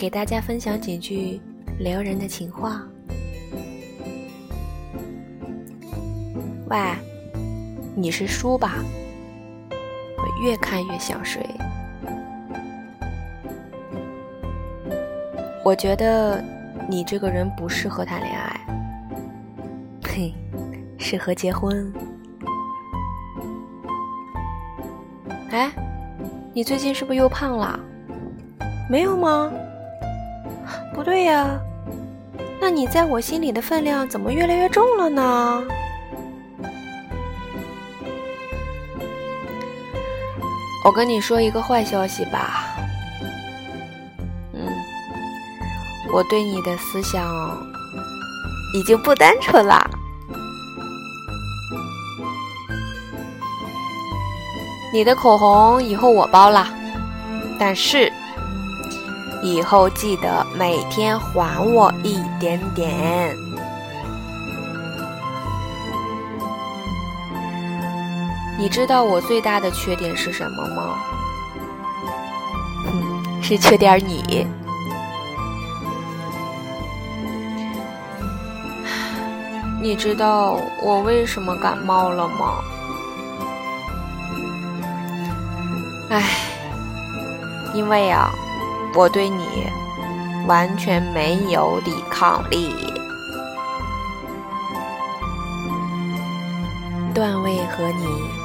给大家分享几句撩人的情话。喂，你是书吧？我越看越想睡。我觉得你这个人不适合谈恋爱，嘿，适合结婚。哎，你最近是不是又胖了？没有吗？不对呀，那你在我心里的分量怎么越来越重了呢？我跟你说一个坏消息吧，嗯，我对你的思想已经不单纯啦。你的口红以后我包了，但是以后记得每天还我一点点。你知道我最大的缺点是什么吗？是缺点你。你知道我为什么感冒了吗？唉，因为啊，我对你完全没有抵抗力。段位和你。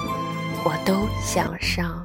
我都想上。